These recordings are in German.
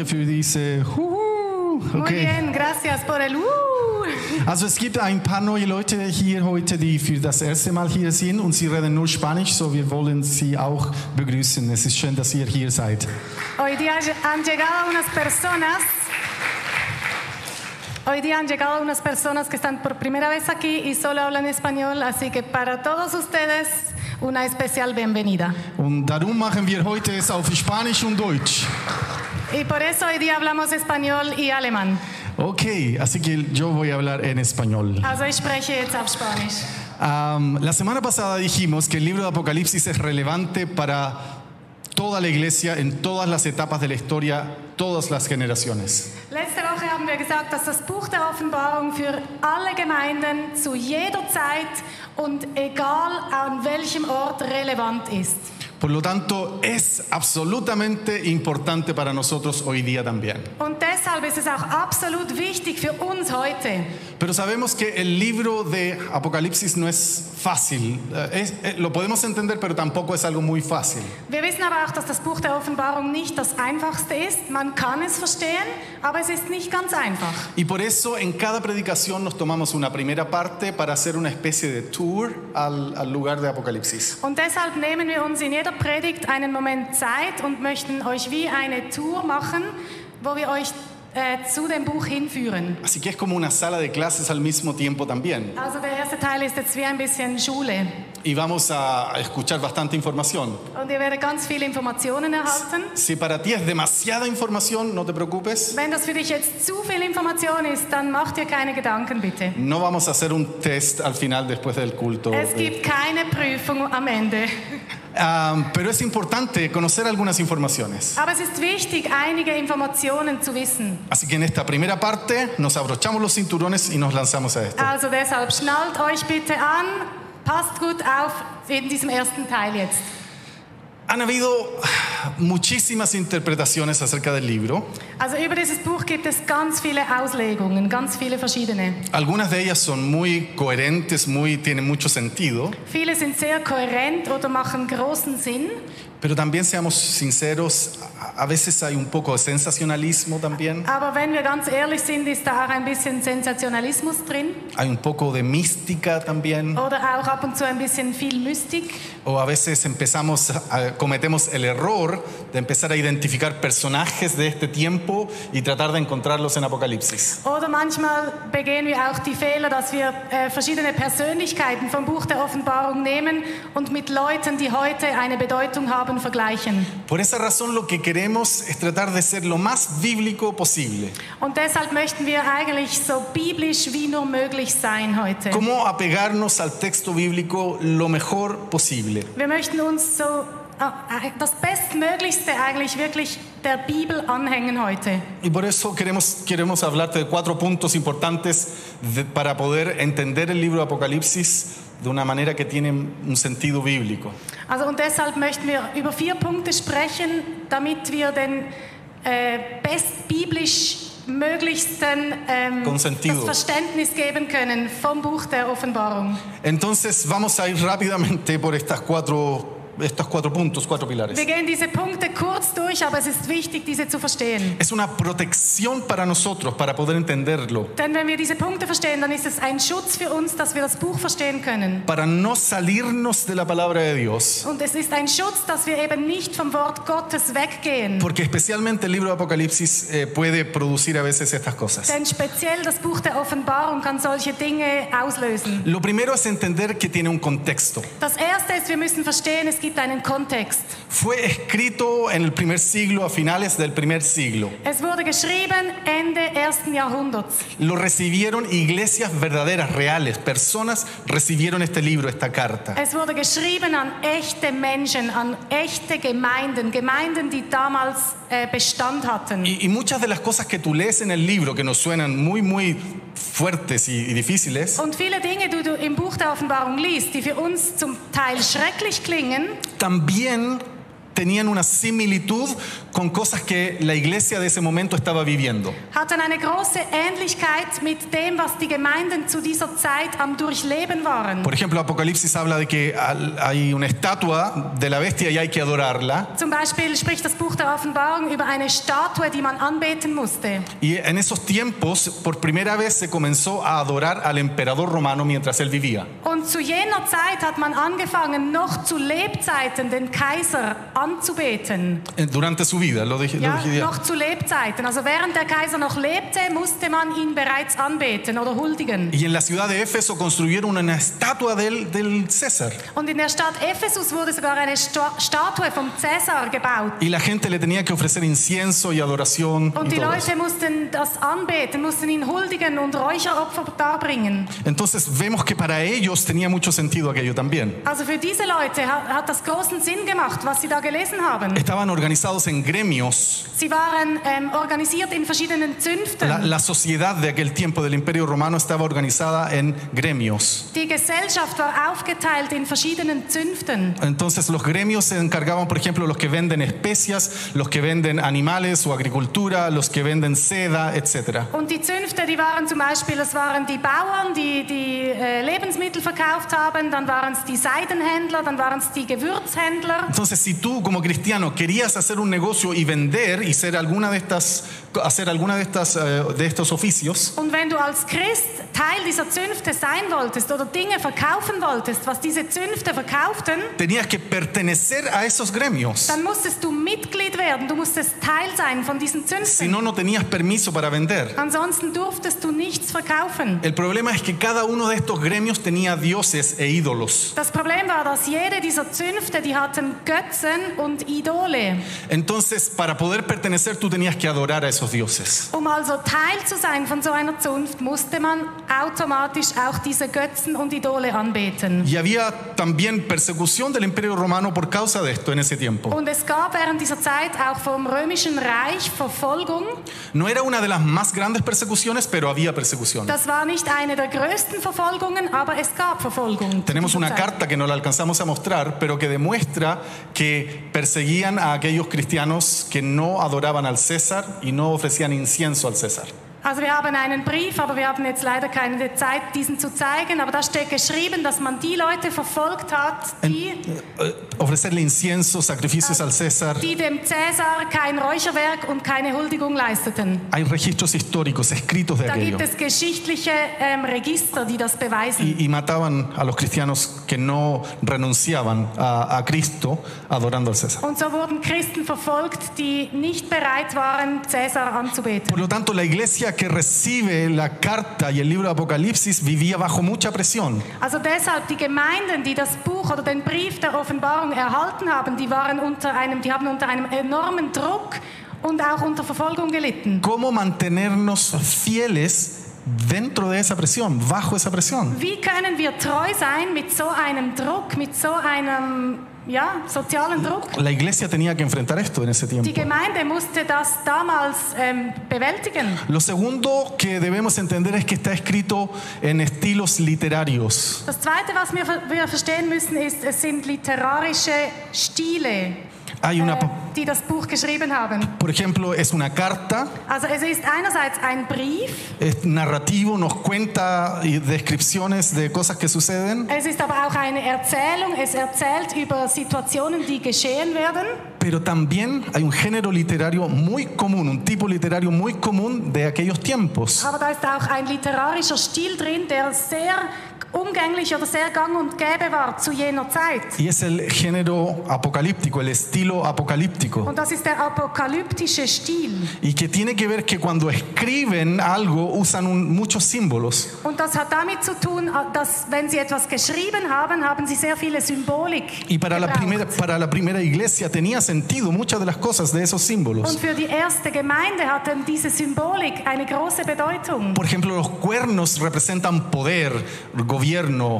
Danke für diese. Huhu. Muy Okay. bien, gracias por el uh. Also es gibt ein paar neue Leute hier heute, die für das erste Mal hier sind und sie reden nur Spanisch, so wir wollen sie auch begrüßen. Es ist schön, dass ihr hier seid. Hoy día han llegado unas personas. Hoy día han llegado unas personas que están por primera vez aquí y solo hablan español, así que para todos ustedes una especial bienvenida. Und darum machen wir heute es auf Spanisch und Deutsch. Y por eso hoy día hablamos español y alemán. Okay, así que yo voy a hablar en español. Also ich spreche jetzt auf Spanisch. Am, la semana pasada dijimos que el libro de Apocalipsis es relevante para toda la iglesia en todas las etapas de la historia, todas las generaciones. Letzte Woche haben wir gesagt, dass das Buch der Offenbarung für alle Gemeinden zu jeder Zeit und egal an welchem Ort relevant ist. Por lo tanto, es absolutamente importante para nosotros hoy día también. Und deshalb ist es auch absolut wichtig für uns heute. Pero sabemos que el libro de Apocalipsis no es fácil. Eh, es- eh, lo podemos entender, pero tampoco es algo muy fácil. Wir wissen aber auch, dass das Buch der Offenbarung nicht das einfachste ist. Man kann es verstehen, aber es ist nicht ganz einfach. Y por eso en cada predicación nos tomamos una primera parte para hacer una especie de tour al, al lugar de Apocalipsis. Und deshalb nehmen wir uns in jeder Predigt einen Moment Zeit und möchten euch wie eine Tour machen, wo wir euch äh, zu dem Buch hinführen. Así que es como una sala de clases al mismo tiempo también. Also der erste Teil ist jetzt wie ein bisschen Schule. Y vamos a escuchar bastante información. Und ihr werdet ganz viele Informationen erhalten. Si para ti es demasiada información, no te preocupes. Wenn das für dich jetzt zu viel Information ist, dann macht dir keine Gedanken bitte. No vamos a hacer un test al final después del culto. Es gibt keine Prüfung am Ende. Ah, pero es importante conocer algunas informaciones. Aber es ist wichtig, einige Informationen zu wissen. Así que en esta primera parte nos abrochamos los cinturones y nos lanzamos a esto. Also deshalb schnallt euch bitte an, passt gut auf in diesem ersten Teil jetzt. Han habido muchísimas interpretaciones acerca del libro. Also über dieses Buch gibt es ganz viele Auslegungen, ganz viele verschiedene. Algunas de ellas son muy coherentes, muy, tienen mucho sentido, Viele sind sehr kohärent oder machen großen Sinn. pero también seamos sinceros, a veces hay un poco de sensacionalismo también, Aber wenn wir ganz ehrlich sind, ist da auch ein bisschen Sensationalismus drin hay un poco de mística también, oder auch ab und zu ein bisschen viel Mystik. o a veces empezamos, a- cometemos el error de empezar a identificar personajes de este tiempo y tratar de encontrarlos en Apocalipsis. Oder manchmal begehen wir auch die Fehler, dass wir äh, verschiedene Persönlichkeiten vom Buch der Offenbarung nehmen und mit Leuten, die heute eine Bedeutung haben, vergleichen. Por esa razón lo que queremos es tratar de ser lo más bíblico posible. Und deshalb möchten wir eigentlich so biblisch wie nur möglich sein heute. ¿Cómo apegarnos al texto bíblico lo mejor posible? Wir möchten uns so äh, das Bestmöglichste eigentlich wirklich der Bibel anhängen heute. Y por eso queremos, queremos hablarte de cuatro puntos importantes de- para poder entender el libro de Apocalipsis de una manera que tiene un sentido bíblico. Also und deshalb möchten wir über vier Punkte sprechen, damit wir den äh, bestbiblisch möglichsten ähm, das Verständnis geben können vom Buch der Offenbarung. Entonces vamos a ir rápidamente por estas cuatro, estos cuatro puntos, cuatro pilares. Wir gehen diese Punkte kurz durch, aber es ist wichtig, diese zu verstehen. Es una protección para nosotros para poder entenderlo, Denn wenn wir diese Punkte verstehen, dann ist es ein Schutz für uns, dass wir das Buch verstehen können. para no salirnos de la palabra de Dios. Und es ist ein Schutz, dass wir eben nicht vom Wort Gottes weggehen. Porque especialmente el libro de Apocalipsis eh, puede producir a veces estas cosas. Denn speziell das Buch der Offenbarung kann solche Dinge auslösen. Lo primero es entender que tiene un contexto. Das Erste ist, wir müssen verstehen, es gibt einen Kontext. Fue escrito en el primer siglo, a finales del primer siglo. Es wurde geschrieben Ende ersten Jahrhunderts. Lo recibieron iglesias verdaderas, reales. Personas recibieron este libro, esta carta. Es wurde geschrieben an echte Menschen, an echte Gemeinden, Gemeinden, die damals äh, Bestand hatten. Y, y muchas de las cosas que tú lees en el libro, que nos suenan muy, muy fuertes y, y difíciles, Und viele Dinge, die du im Buch der Offenbarung liest, die für uns zum Teil schrecklich klingen, también tenían una similitud con cosas que la iglesia de ese momento estaba viviendo. hatten eine große Ähnlichkeit mit dem, was die Gemeinden zu dieser Zeit am Durchleben waren. Por ejemplo, Apocalipsis habla de que hay una estatua de la bestia y hay que adorarla. Zum Beispiel spricht das Buch der Offenbarung über eine Statue, die man anbeten musste. Y en esos tiempos, por primera vez, se comenzó a adorar al emperador romano mientras él vivía. Und zu jener Zeit hat man angefangen, noch zu Lebzeiten den Kaiser anzubeten. eh, Durante su vida, lo dije, lo Ja, dije ya. noch zu Lebzeiten. Also während der Kaiser noch lebte, musste man ihn bereits anbeten oder huldigen. Y en la ciudad de Éfeso construyeron una estatua del, del César. Und in der Stadt Ephesus wurde sogar eine Sta Statue vom Cäsar gebaut. Y la gente le tenía que ofrecer incienso y adoración. Und y die todo eso. Leute mussten das anbeten, mussten ihn huldigen und Räucheropfer darbringen. Entonces vemos que para ellos tenía mucho sentido aquello también. Also für diese Leute hat, hat das großen Sinn gemacht, was sie da gelesen haben. Estaban organizados en gremios. Sie waren ähm, organisiert in verschiedenen Zünften. La, la sociedad de aquel tiempo del Imperio Romano estaba organizada en gremios. Die Gesellschaft war aufgeteilt in verschiedenen Zünften. Entonces los gremios se encargaban, por ejemplo, los que venden especias, los que venden animales o agricultura, los que venden seda, etc. Und die Zünfte, die waren zum Beispiel, das waren die Bauern, die die äh, Lebensmittel verkauft haben, dann waren es die Seidenhändler, dann waren es die Gewürzhändler. Entonces, si tú como cristiano querías hacer un negocio y vender y ser alguna de estas, hacer alguna de estas, eh, de estos oficios, Und wenn du als Christ Teil dieser Zünfte sein wolltest oder Dinge verkaufen wolltest, was diese Zünfte verkauften, tenías que pertenecer a esos gremios. dann musstest du Mitglied werden, du musstest Teil sein von diesen Si Zünften. no, no tenías permiso para vender. Ansonsten durftest du nichts verkaufen. El problema es que cada uno de estos gremios tenía dioses e ídolos. Das Problem war, dass jede dieser Zünfte, die hatten Götzen und Idole. Entonces, para poder pertenecer, tú tenías que adorar a esos dioses. Um also Teil zu sein von so einer Zunft, musste man automatisch auch diese Götzen und Idole anbeten. Y había también persecución del Imperio Romano por causa de esto en ese tiempo. Und es gab während dieser Zeit auch vom römischen Reich Verfolgung. No era una de las más grandes persecuciones, pero había persecución. Das war nicht eine der größten Verfolgungen, aber es gab Verfolgung. zu Tenemos una carta que no la alcanzamos a mostrar, pero que demuestra que perseguían a aquellos cristianos que no adoraban al César y no ofrecían incienso al César. Also wir haben einen Brief, aber wir haben jetzt leider keine Zeit, diesen zu zeigen. Aber da steht geschrieben, dass man die Leute verfolgt hat, die, Ofrecerle incienso, sacrificios al César. die dem Cäsar kein Räucherwerk und keine Huldigung leisteten. Hay registros históricos escritos de Da aquello. gibt es geschichtliche ähm, Register, die das beweisen. Y, y mataban a los cristianos que no renunciaban a, a Cristo adorando al César. Und so wurden Christen verfolgt, die nicht bereit waren, Cäsar anzubeten. Por lo tanto, la iglesia que recibe la carta y el libro de Apocalipsis vivía bajo mucha presión. Also deshalb die Gemeinden, die das Buch oder den Brief der Offenbarung erhalten haben, die waren unter einem, die haben unter einem enormen Druck und auch unter Verfolgung gelitten. ¿Cómo mantenernos fieles dentro de esa presión, bajo esa presión? Wie können wir treu sein mit so einem Druck, mit so einem ja, sozialen Druck? La iglesia tenía que enfrentar esto en ese Die tiempo. Gemeinde musste das damals ähm, bewältigen. Lo segundo que debemos entender es que está escrito en estilos literarios. Das Zweite, was wir, wir verstehen müssen, ist, es sind literarische Stile, Hay una, äh, die das Buch geschrieben haben. por ejemplo, es una carta, Also es ist einerseits ein Brief, es narrativo, nos cuenta y descripciones de cosas que suceden, es ist aber auch eine Erzählung, es erzählt über Situationen, die geschehen werden. pero también hay un género literario muy común, un tipo literario muy común de aquellos tiempos. Aber da ist auch ein literarischer Stil drin, der sehr umgänglich oder sehr gang und gäbe war zu jener Zeit. Y es el género apocalíptico, el estilo apocalíptico. Und das ist der apokalyptische Stil. Y que tiene que ver que cuando escriben algo usan un- muchos símbolos. Und das hat damit zu tun, dass wenn sie etwas geschrieben haben, haben sie sehr viele Symbolik Y para la, gebraucht. primera, para la primera iglesia tenía sentido muchas de las cosas de esos símbolos. Und für die erste Gemeinde hatten diese Symbolik eine große Bedeutung. Por ejemplo, los cuernos representan poder, gobierno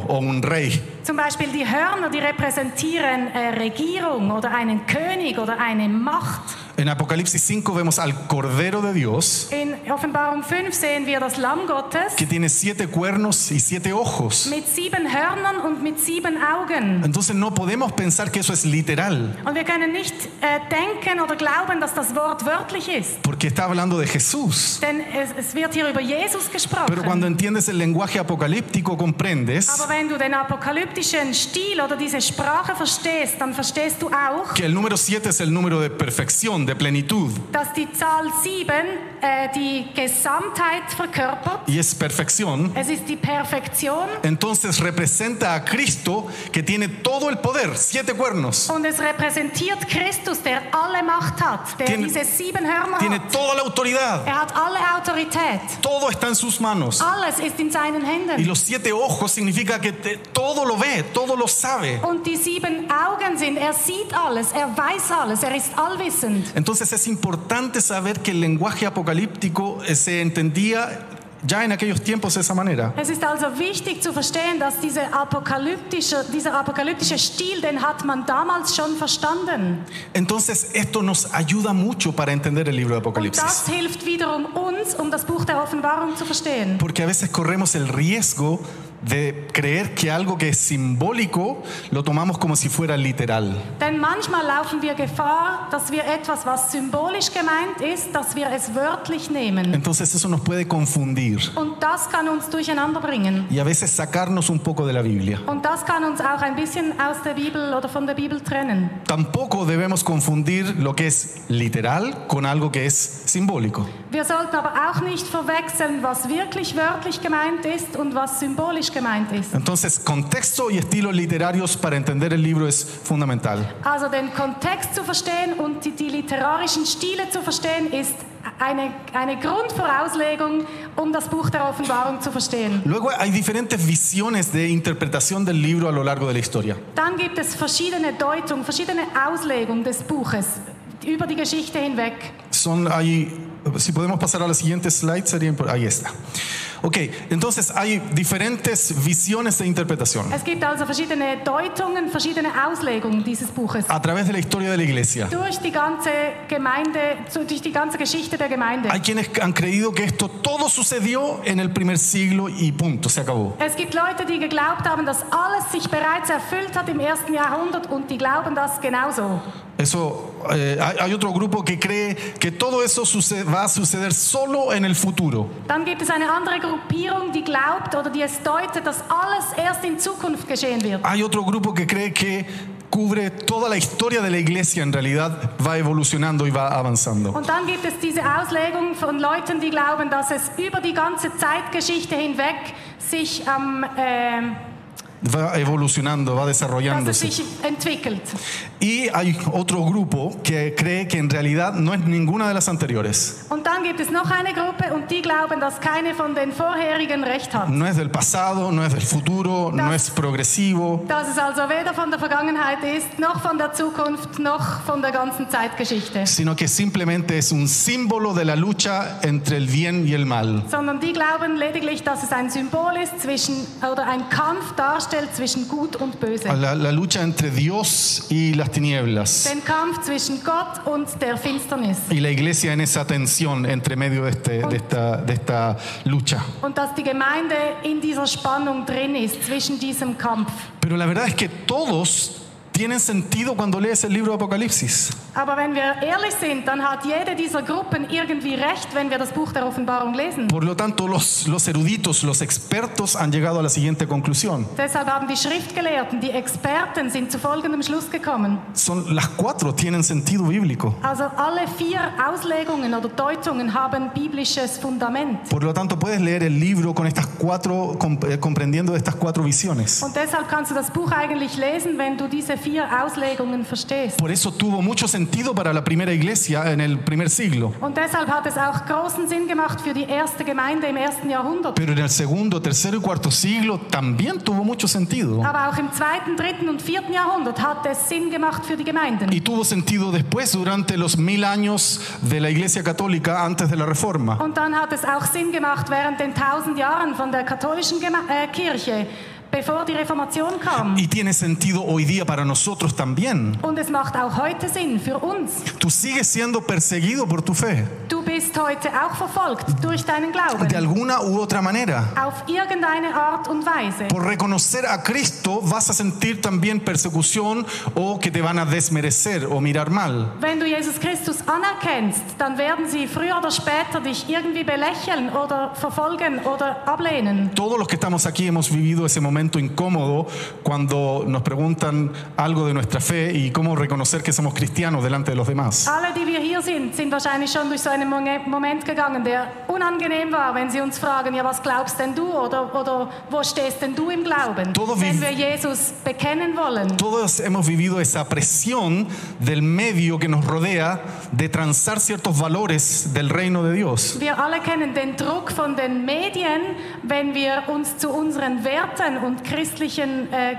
o un rey. Zum Beispiel die Hörner, die repräsentieren äh, Regierung oder einen König oder eine Macht. En Apocalipsis 5 vemos al Cordero de Dios In Offenbarung 5 sehen wir das Lamm Gottes que tiene siete cuernos y siete ojos. mit sieben Hörnern und mit sieben Augen. Entonces no podemos pensar que eso es literal, Und wir können nicht äh, denken oder glauben, dass das Wort wörtlich ist. porque está hablando de Jesús. Denn es, es wird hier über Jesus Pero cuando entiendes el lenguaje apocalíptico comprendes Aber wenn du den apokalyptischen Stil oder diese Sprache verstehst, dann verstehst du auch, que el número 7 es el número de perfección, de plenitud, dass die Zahl 7 äh, die Gesamtheit verkörpert. y es perfección. Es ist die Perfektion Entonces representa a Cristo que tiene todo el poder, siete cuernos. und es repräsentiert Christus, der alle Macht hat, der Tiene- diese sieben Hörner Tiene hat. toda la autoridad. Er hat alle Autorität. Todo está en sus manos. Alles ist in seinen Y Händen. los siete ojos significa que te- todo lo ve, todo lo sabe. Und die sieben Augen sind, er sieht alles, er weiß alles, er ist allwissend. Entonces es importante saber que el lenguaje apocalíptico eh, se entendía ya en aquellos tiempos de esa manera. Es ist also wichtig zu verstehen, dass diese apokalyptische, dieser apokalyptische Stil, den hat man damals schon verstanden. Entonces esto nos ayuda mucho para entender el libro de Und das Apocalipsis. hilft wiederum uns, um das Buch der Offenbarung zu verstehen. Porque a veces corremos el riesgo de creer que algo que es simbólico lo tomamos como si fuera literal. Denn manchmal laufen wir Gefahr, dass wir etwas, was symbolisch gemeint ist, dass wir es wörtlich nehmen. Entonces eso nos puede confundir Und das kann uns durcheinander bringen. y a veces sacarnos un poco de la Biblia. Und das kann uns auch ein bisschen aus der Bibel oder von der Bibel trennen. Tampoco debemos confundir lo que es literal con algo que es simbólico. Wir sollten aber auch nicht verwechseln, was wirklich wörtlich gemeint ist und was symbolisch gemeint ist. Entonces, contexto y estilos literarios para entender el libro es fundamental. Also den Kontext zu verstehen und die, die literarischen Stile zu verstehen, ist eine, eine Grundvorauslegung, um das Buch der Offenbarung zu verstehen. Luego hay diferentes visiones de interpretación del libro a lo largo de la historia. Dann gibt es verschiedene Deutungen, verschiedene Auslegungen des Buches über die Geschichte hinweg. Son, hay, si podemos pasar a la siguiente slide, sería ahí está. Ok, entonces hay diferentes visiones de interpretación Es gibt also verschiedene Deutungen, verschiedene Auslegungen dieses Buches. a través de la historia de la iglesia. Durch die ganze Gemeinde, durch die ganze Geschichte der Gemeinde. Hay quienes han creído que esto todo sucedió en el primer siglo y punto, se acabó. Es gibt Leute, die geglaubt haben, dass alles sich bereits erfüllt hat im ersten Jahrhundert und die glauben das genauso. Eso, eh, hay, otro grupo que cree que todo eso suce- va a suceder solo en el futuro. Dann gibt es eine andere Gruppierung, die glaubt oder die es deutet, dass alles erst in Zukunft geschehen wird. Hay otro grupo que cree que cubre toda la historia de la iglesia, en realidad va evolucionando y va avanzando. Und dann gibt es diese Auslegung von Leuten, die glauben, dass es über die ganze Zeitgeschichte hinweg sich, ähm, ähm, Va evolucionando, va desarrollándose. Y hay otro grupo que cree que en realidad no es ninguna de las anteriores. Und dann gibt es noch eine Gruppe und die glauben, dass keine von den vorherigen recht hat. No es del pasado, no es del futuro, no es progresivo. Also sino que simplemente es un símbolo de la lucha entre el bien y el mal. Sondern die glauben lediglich, dass es ein Symbol ist zwischen, oder ein Kampf darstellt zwischen Gut und Böse. La, la lucha entre Dios y las tinieblas. Den Kampf zwischen Gott und der Finsternis. Y la iglesia en esa tensión entre medio de, este- de esta, de esta lucha. Und dass die Gemeinde in dieser Spannung drin ist, zwischen diesem Kampf. Pero la verdad es que todos tienen sentido cuando lees el libro de Apocalipsis. Aber wenn wir ehrlich sind, dann hat jede dieser Gruppen irgendwie recht, wenn wir das Buch der Offenbarung lesen. Por lo tanto, los, los eruditos, los expertos han llegado a la siguiente conclusión. Deshalb haben die Schriftgelehrten, die Experten sind zu folgendem Schluss gekommen. Son, las cuatro tienen sentido bíblico. Also alle vier Auslegungen oder Deutungen haben biblisches Fundament. Por lo tanto, puedes leer el libro con estas cuatro, eh, comprendiendo estas cuatro visiones. Und deshalb kannst du das Buch eigentlich lesen, wenn du diese vier Auslegungen verstehst. Por eso tuvo mucho sentido para la primera iglesia en el primer siglo. Und deshalb hat es auch großen Sinn gemacht für die erste Gemeinde im ersten Jahrhundert. Pero en el segundo, tercero y cuarto siglo también tuvo mucho sentido. Aber auch im zweiten, dritten und vierten Jahrhundert hat es Sinn gemacht für die Gemeinden. Y tuvo sentido después, durante los mil años de la iglesia católica antes de la reforma. Und dann hat es auch Sinn gemacht während den tausend Jahren von der katholischen Geme äh, Kirche, bevor die Reformation kam. y tiene sentido hoy día para nosotros también. Und es macht auch heute Sinn für uns. Tú sigues siendo perseguido por tu fe, Du bist heute auch verfolgt durch deinen Glauben. de alguna u otra manera. Auf irgendeine Art und Weise. Por reconocer a Cristo vas a sentir también persecución o que te van a desmerecer o mirar mal. Wenn du Jesus Christus anerkennst, dann werden sie früher oder später dich irgendwie belächeln oder verfolgen oder ablehnen. Todos los que estamos aquí hemos vivido ese momento incómodo cuando nos preguntan algo de nuestra fe y cómo reconocer que somos cristianos delante de los demás. Alle, die wir hier sind, sind wahrscheinlich schon durch so einen Moment gegangen, der unangenehm war, wenn sie uns fragen, ja, was glaubst denn du oder, oder wo stehst denn du im Glauben, Todo wenn wir Jesus bekennen wollen. Todos hemos vivido esa presión del medio que nos rodea de transar ciertos valores del reino de Dios. Wir alle kennen den Druck von den Medien, wenn wir uns zu unseren Werten und christlichen äh,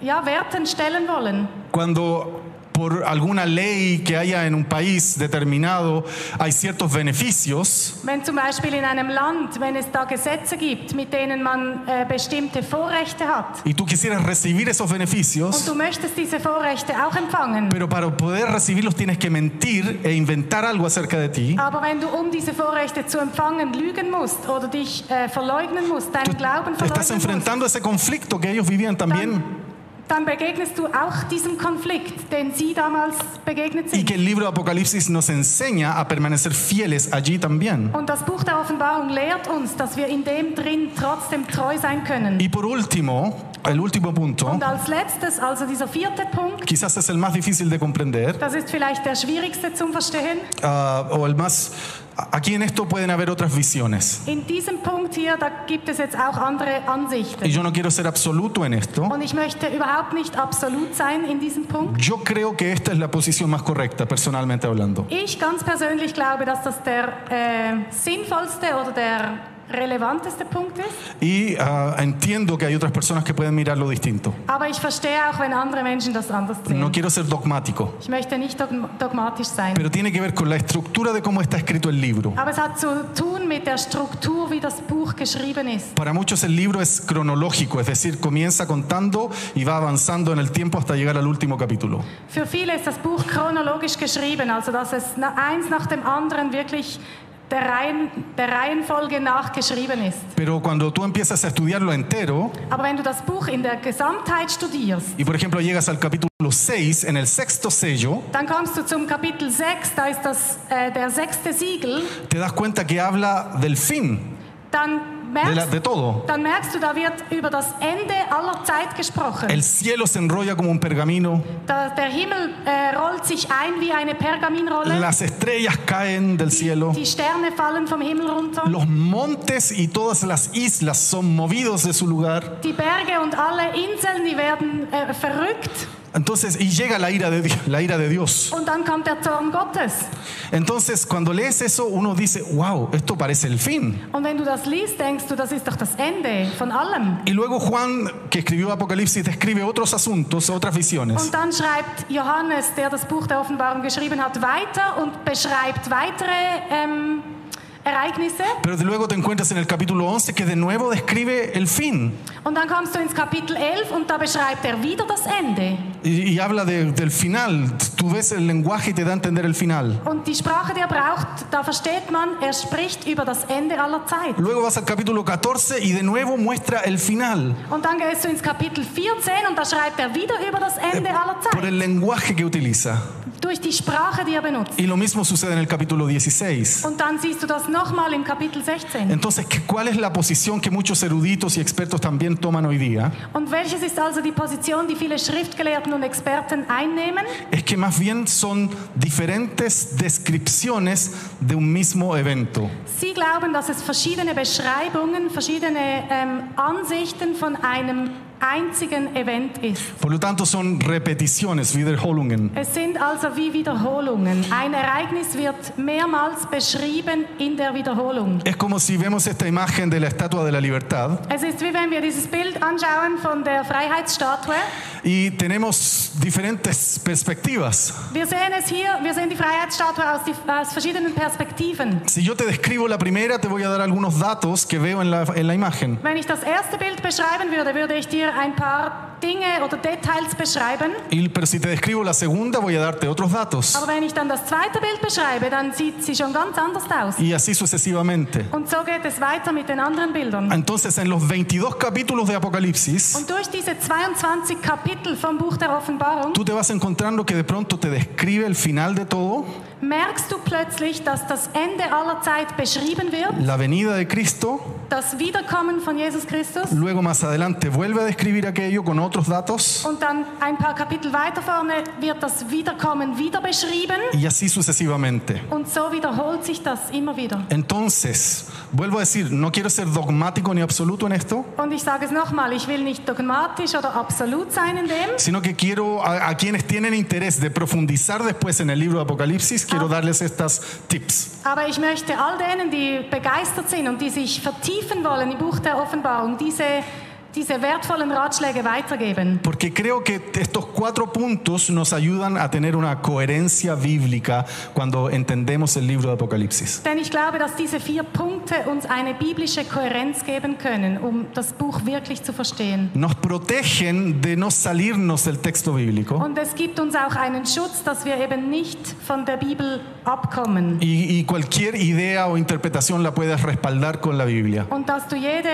ja, Werten stellen wollen. Cuando por alguna ley que haya en un país determinado hay ciertos beneficios, Wenn zum Beispiel in einem Land, wenn es da Gesetze gibt, mit denen man äh, bestimmte Vorrechte hat. Y tú quisieras recibir esos und beneficios, du möchtest diese Vorrechte auch empfangen, pero para poder recibirlos tienes que mentir e inventar algo acerca de ti, aber wenn du um diese Vorrechte zu empfangen lügen musst oder dich äh, verleugnen musst, deinen Glauben estás verleugnen musst, enfrentando ese conflicto que ellos vivían también. dann, dann begegnest du auch diesem Konflikt, den sie damals begegnet y sind. que el libro de Apocalipsis nos enseña a permanecer fieles allí también. Und das Buch der Offenbarung lehrt uns, dass wir in dem drin trotzdem treu sein können. Y por último, el último punto, Und als letztes, also dieser vierte Punkt, quizás es el más difícil de comprender, das ist vielleicht der schwierigste zum Verstehen. ah, o el más... Aquí en esto pueden haber otras visiones. In diesem Punkt hier, da gibt es jetzt auch andere Y yo no quiero ser absoluto en esto. Und ich möchte überhaupt nicht absolut sein in diesem Punkt. Yo creo que esta es la posición más correcta, personalmente hablando. Ich ganz persönlich glaube, dass das der äh, sinnvollste oder der Punkt ist. Y ah, entiendo que hay otras personas que pueden mirarlo distinto. Aber ich verstehe auch, wenn andere Menschen das anders sehen. No quiero ser dogmático, Ich möchte nicht dogm- dogmatisch sein. pero tiene que ver con la estructura de cómo está escrito el libro. Aber es hat zu tun mit der Struktur, wie das Buch geschrieben ist. Para muchos el libro es cronológico, es decir, comienza contando y va avanzando en el tiempo hasta llegar al último capítulo. Für viele ist das Buch chronologisch geschrieben, also dass es eins nach dem anderen wirklich der, Reihen, der Reihenfolge nach geschrieben ist. Pero cuando tú empiezas a estudiarlo entero Aber wenn du das Buch in der Gesamtheit studierst, y por ejemplo llegas al capítulo 6, en el sexto sello, dann kommst du zum Kapitel 6, da ist das, äh, der sechste Siegel, te das cuenta que habla del fin, dann de, la- merkst, de todo. dann merkst du, da wird über das Ende aller Zeit gesprochen. El cielo se enrolla como un pergamino, Da, der Himmel äh, rollt sich ein wie eine Pergaminrolle, las estrellas caen del cielo, die Sterne fallen vom Himmel runter. los montes y todas las islas son movidos de su lugar. Die Berge und alle Inseln, die werden äh, verrückt Entonces, y llega la ira de, Di- la ira de Dios. und dann kommt der Zorn Gottes. Entonces, cuando lees eso, uno dice, wow, esto parece el fin. Und wenn du das liest, denkst du, das ist doch das Ende von allem. Y luego Juan, que escribió Apocalipsis, describe otros asuntos, otras visiones. Und dann schreibt Johannes, der das Buch der Offenbarung geschrieben hat, weiter und beschreibt weitere ähm, Ereignisse. Pero luego te encuentras en el capítulo 11 que de nuevo describe el fin Und dann kommst du ins Kapitel 11 und da beschreibt er wieder das Ende. y, y habla de- del final. Tú ves el lenguaje y te da a entender el final. Und die Sprache, die er braucht, da versteht man, er spricht über das Ende aller Zeit. Luego vas al capítulo 14 y de nuevo muestra el final Und dann gehst du ins Kapitel 14 und da schreibt er wieder über das Ende aller por el lenguaje que utiliza. Durch die Sprache, die er benutzt. Y lo mismo sucede en el capítulo 16. Und dann siehst du das nochmal im Kapitel 16. Entonces, ¿qué- ¿cuál es la posición que muchos eruditos y expertos también toman hoy día? Und welches ist also die Position, die viele Schriftgelehrten und Experten einnehmen? Es que más bien son diferentes descripciones de un mismo evento. Sie glauben, dass es verschiedene Beschreibungen, verschiedene ähm, Ansichten von einem einzigen Event ist. Por lo tanto, son repeticiones, Wiederholungen. Es sind also wie Wiederholungen. Ein Ereignis wird mehrmals beschrieben in der Wiederholung. Es como si vemos esta imagen de la Estatua de la Libertad Es ist wie wenn wir dieses Bild anschauen von der Freiheitsstatue y tenemos diferentes perspectivas. Wir sehen es hier, wir sehen die Freiheitsstatue aus, die, aus verschiedenen Perspektiven. Si yo te describo la primera, te voy a dar algunos datos que veo en la, en la imagen. Wenn ich das erste Bild beschreiben würde, würde ich dir ein paar Dinge oder Details beschreiben. Y, pero si te describo la segunda, voy a darte otros datos. Aber wenn ich dann das zweite Bild beschreibe, dann sieht sie schon ganz anders aus. Y así sucesivamente. Und so geht es weiter mit den anderen Bildern. Entonces, en los 22 capítulos de Apocalipsis, Und durch diese 22 Kapitel vom Buch der Offenbarung tú te vas encontrando que de pronto te describe el final de todo, merkst du plötzlich, dass das Ende aller Zeit beschrieben wird, la venida de Cristo, das Wiederkommen von Jesus Christus. luego más adelante vuelve a describir aquello con otros datos Und dann ein paar Kapitel weiter vorne wird das Wiederkommen wieder beschrieben. y así sucesivamente. Und so wiederholt sich das immer wieder. Entonces, vuelvo a decir, no quiero ser dogmático ni absoluto en esto, Und ich sage es nochmal, ich will nicht dogmatisch oder absolut sein in dem, sino que quiero a, a quienes tienen interés de profundizar después en el libro de Apocalipsis, quiero darles estas tips. aber ich möchte all denen, die begeistert sind und die sich vertiefen wollen im Buch der Offenbarung, diese, diese wertvollen Ratschläge weitergeben. Porque creo que estos cuatro puntos nos ayudan a tener una coherencia bíblica cuando entendemos el libro de Apocalipsis. Denn ich glaube, dass diese vier Punkte uns eine biblische Kohärenz geben können, um das Buch wirklich zu verstehen. Nos protegen de no salirnos del texto bíblico Und es gibt uns auch einen Schutz, dass wir eben nicht von der Bibel abkommen. y, y cualquier idea o interpretación la puedes respaldar con la Biblia. Und dass du jede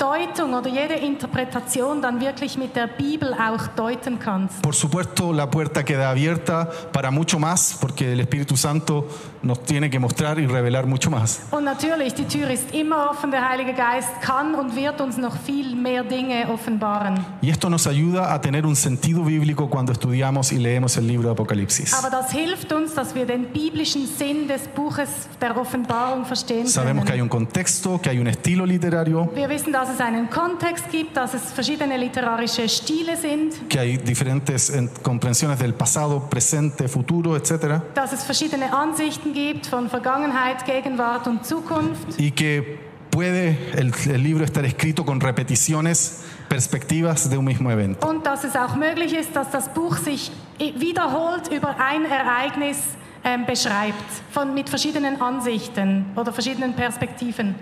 Deutung oder jede Interpretation dann wirklich mit der Bibel auch deuten kannst. Por supuesto, la puerta queda abierta para mucho más, porque el Espíritu Santo nos tiene que mostrar y revelar mucho más. Und natürlich, die Tür ist immer offen, der Heilige Geist kann und wird uns noch viel mehr Dinge offenbaren. Y esto nos ayuda a tener un sentido bíblico cuando estudiamos y leemos el libro de Apocalipsis. Aber das hilft uns, dass wir den biblischen Sinn des Buches der Offenbarung verstehen Sabemos que hay un contexto, que hay un estilo literario, Wir wissen, dass es einen Kontext gibt, dass es verschiedene literarische Stile sind, que hay diferentes comprensiones del pasado, presente, futuro, etc. dass es verschiedene Ansichten gibt von Vergangenheit, Gegenwart und Zukunft. Y que puede el, el libro estar escrito con repeticiones, perspectivas de un mismo evento. Und dass es auch möglich ist, dass das Buch sich wiederholt über ein Ereignis ähm, beschreibt, von, mit verschiedenen Ansichten oder verschiedenen Perspektiven.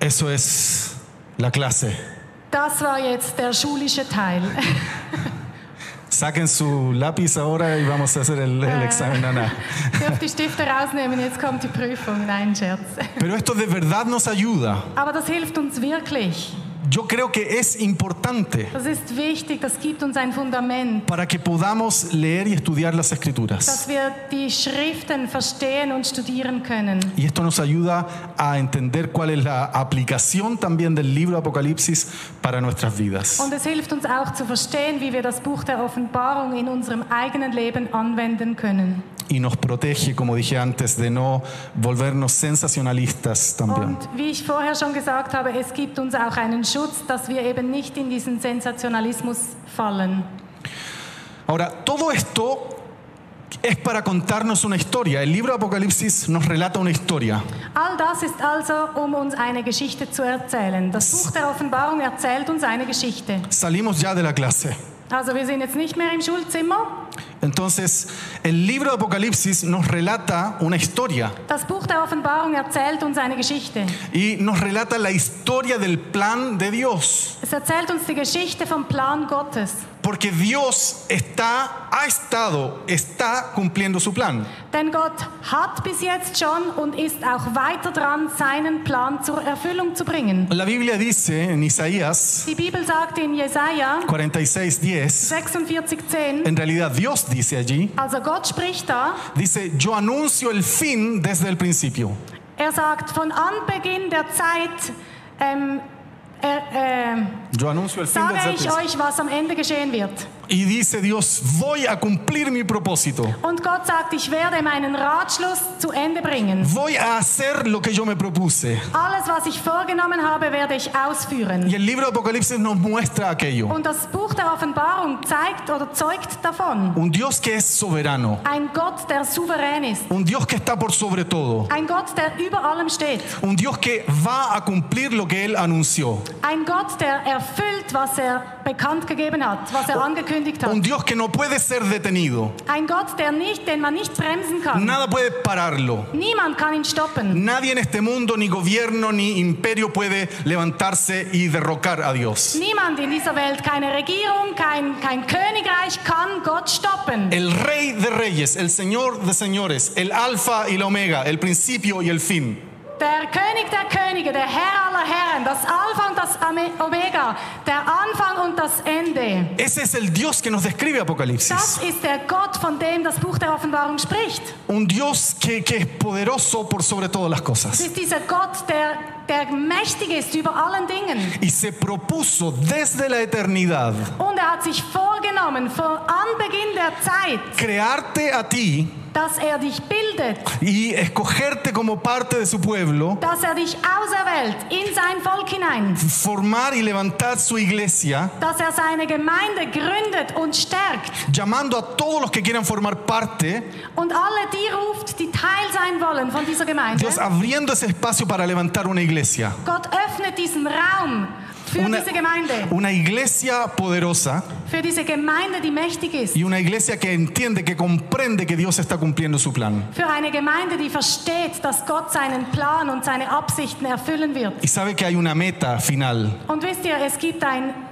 Eso es la clase. Das war jetzt der schulische Teil. Saquen su lápiz ahora y vamos a hacer el, el examen. No, no. Dürft die Stifte rausnehmen, jetzt kommt die Prüfung. Nein, Scherz. Pero esto de verdad nos ayuda. Aber das hilft uns wirklich. Yo creo que es importante Das ist wichtig, das gibt uns ein Fundament, para que podamos leer y estudiar las dass escrituras. wir die Schriften verstehen und studieren können. Y esto nos ayuda a entender cuál es la aplicación también del libro Apocalipsis para nuestras vidas. Und es hilft uns auch zu verstehen, wie wir das Buch der Offenbarung in unserem eigenen Leben anwenden können. Y nos protege, como dije antes, de no volvernos sensacionalistas también. Und wie ich vorher schon gesagt habe, es gibt uns auch einen Schutz, dass wir eben nicht in diesen Sensationalismus fallen. Ahora, todo esto es para contarnos una historia. El libro Apocalipsis nos relata una historia. All das ist also, um uns eine Geschichte zu erzählen. Das Buch der Offenbarung erzählt uns eine Geschichte. Salimos ya de la clase. Also wir sind jetzt nicht mehr im Schulzimmer. Entonces, el libro de Apocalipsis nos relata una historia Das Buch der Offenbarung erzählt uns eine Geschichte. y nos relata la historia del plan de Dios. Es erzählt uns die Geschichte vom Plan Gottes. Porque Dios está, ha estado, está cumpliendo su plan. Denn Gott hat bis jetzt schon und ist auch weiter dran, seinen Plan zur Erfüllung zu bringen. La Biblia dice en Isaías Die Bibel sagt in Jesaja 46:10, 46,10, en realidad Dios dice allí, also Gott spricht da, dice, yo anuncio el fin desde el principio. er sagt, von Anbeginn der Zeit ähm, el fin sage ich euch, was am Ende geschehen wird. Y dice Dios, voy a cumplir mi propósito. Und Gott sagt, ich werde meinen Ratschluss zu Ende bringen. Voy a hacer lo que yo me propuse. Alles, was ich vorgenommen habe, werde ich ausführen. Y el libro de Apocalipsis nos muestra aquello. Und das Buch der Offenbarung zeigt oder zeugt davon. Un Dios que es soberano. Ein Gott, der souverän ist. Un Dios que está por sobre todo. Ein Gott, der über allem steht. Un Dios que va a cumplir lo que Él anunció. Ein Gott, der erfüllt, was er bekannt gegeben hat, was er angekündigt angekündigt hat. Un Dios que no puede ser detenido. Ein Gott, der nicht, den man nicht bremsen kann. Nada puede pararlo. Niemand kann ihn stoppen. Nadie en este mundo, ni gobierno, ni imperio puede levantarse y derrocar a Dios. Niemand in dieser Welt, keine Regierung, kein, kein Königreich kann Gott stoppen. El rey de reyes, el señor de señores, el alfa y la omega, el principio y el fin. Der König der Könige, der Herr aller Herren, das Alpha und das Omega, der Anfang und das Ende. Ese es el Dios que nos describe Das Apocalipsis. ist der Gott, von dem das Buch der Offenbarung spricht. Un Dios que, que es poderoso por sobre todas las Es cosas. ist dieser Gott, der, der mächtig ist über allen Dingen. Y se propuso desde la eternidad Und er hat sich vorgenommen, vor Anbeginn der Zeit, crearte a ti dass er dich bildet, y escogerte como parte de su pueblo, dass er dich auserwählt in sein Volk hinein, formar y levantar su iglesia, dass er seine Gemeinde gründet und stärkt llamando a todos los que quieran formar parte, und alle die ruft, die Teil sein wollen von dieser Gemeinde. Dios abriendo ese espacio para levantar una iglesia. Gott öffnet diesen Raum Una, una, iglesia poderosa. Y una iglesia que entiende, que comprende que Dios está cumpliendo su plan. Y sabe que hay una meta final.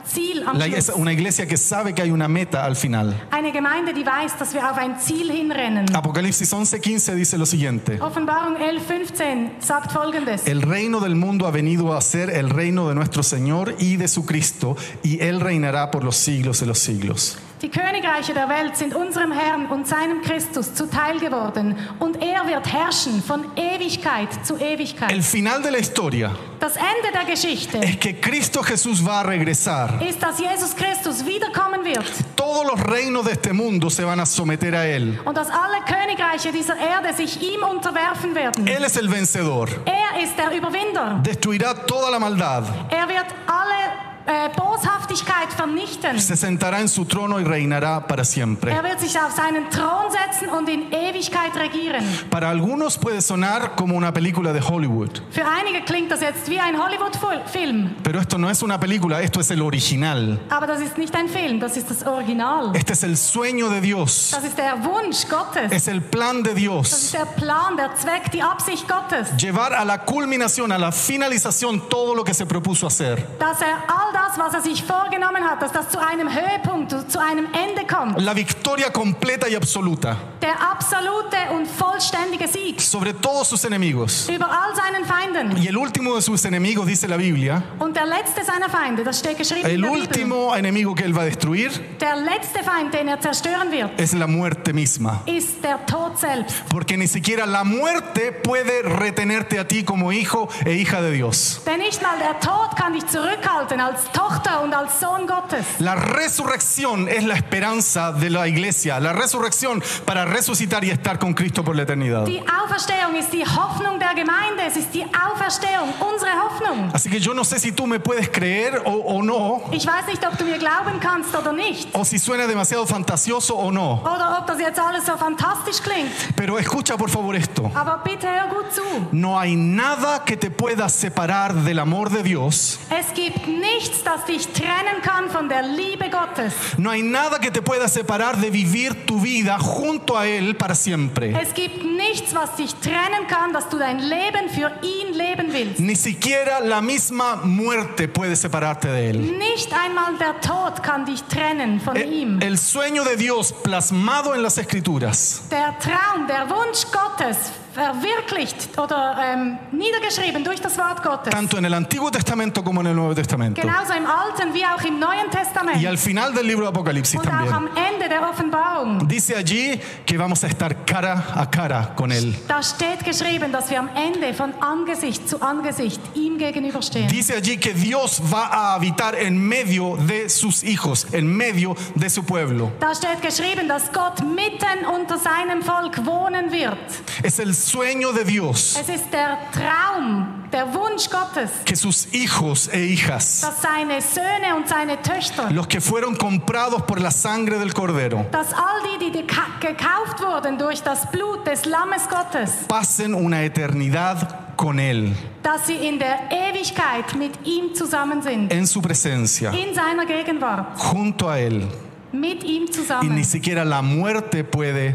Ziel am Schluss. una iglesia que sabe que hay una meta al final. Eine Gemeinde, die weiß, dass wir auf ein Ziel hinrennen. Apocalipsis 11:15 dice lo siguiente. Offenbarung 11, 15 sagt folgendes. El reino del mundo ha venido a ser el reino de nuestro Señor y de su Cristo, y Él reinará por los siglos de los siglos. Die Königreiche der Welt sind unserem Herrn und seinem Christus zuteil geworden und er wird herrschen von Ewigkeit zu Ewigkeit. El final de la historia Das Ende der Geschichte es que Cristo Jesús va a regresar. ist, dass Jesus Christus wiederkommen wird Todos los reinos de este mundo se van a someter a Él. und dass alle Königreiche dieser Erde sich ihm unterwerfen werden. Él es el vencedor. Er ist der Überwinder. Destruirá toda la maldad. Er wird alle äh, Boshaftigkeit vernichten. Se sentará en su trono y reinará para siempre. Er wird sich auf seinen Thron setzen und in Ewigkeit regieren. Para algunos puede sonar como una película de Hollywood, Für einige klingt das jetzt wie ein Hollywood-Film, pero esto no es una película, esto es el original. aber das ist nicht ein Film, das ist das Original. Este es el sueño de Dios, Das ist der Wunsch Gottes. es el plan de Das Dios. ist der Plan, der Zweck, die Absicht Gottes. Llevar a la culminación, a la finalización todo lo que se propuso hacer. Dass er all das, was er sich vorgenommen hat, dass das zu einem Höhepunkt, zu einem Ende kommt. La victoria completa y absoluta Der absolute und vollständige Sieg sobre todos sus enemigos. über all seinen Feinden. Y el último de sus enemigos, dice la Biblia, Und der letzte seiner Feinde, das steht geschrieben in el Bibel, último enemigo que él va a destruir der letzte Feind, den er zerstören wird, es la muerte misma. ist der Tod selbst. Porque ni siquiera la muerte puede retenerte a ti como hijo e hija de Dios. Denn nicht mal der Tod kann dich zurückhalten als Tochter und als Sohn Gottes. La resurrección es la esperanza de la iglesia, la resurrección para resucitar y estar con Cristo por la eternidad. Die Auferstehung ist die Hoffnung der Gemeinde. Es ist die Auferstehung, unsere Hoffnung. Así que yo no sé si tú me puedes creer o, o no, Ich weiß nicht, ob du mir glauben kannst oder nicht. o si suena demasiado fantasioso o no, Oder ob das jetzt alles so fantastisch klingt. pero escucha por favor esto. Aber bitte hör gut zu. No hay nada que te pueda separar del amor de Dios. Es gibt nichts, das dich trennen kann von der Liebe Gottes. No hay nada que te pueda separar de vivir tu vida junto a Él para siempre. Es gibt nichts, was dich trennen kann, dass du dein Leben für ihn leben willst. Ni siquiera la misma muerte puede separarte de Él. Nicht einmal der Tod kann dich trennen von ihm. El, el sueño de Dios plasmado en las escrituras Der Traum, der Wunsch Gottes verwirklicht oder ähm, niedergeschrieben durch das Wort Gottes. tanto en el Antiguo Testamento como en el Nuevo Testamento. Genauso im Alten wie auch im Neuen Testament. Y al final del libro de Apocalipsis Und auch también. am Ende der Offenbarung. Dice allí que vamos a estar cara a cara con Él. Da steht geschrieben, dass wir am Ende von Angesicht zu Angesicht ihm gegenüberstehen. Dice allí que Dios va a habitar en medio de sus hijos, en medio de su pueblo. Da steht geschrieben, dass Gott mitten unter seinem Volk wohnen wird. Es el sueño de Dios Es ist der Traum, der Wunsch Gottes, que sus hijos e hijas, dass seine Söhne und seine Töchter, los que fueron comprados por la sangre del Cordero, dass all die, die geka- gekauft wurden durch das Blut des Lammes Gottes, pasen una eternidad con Él, dass sie in der Ewigkeit mit ihm zusammen sind, en su presencia, in seiner Gegenwart, junto a Él. mit ihm y ni zusammen. siquiera la muerte puede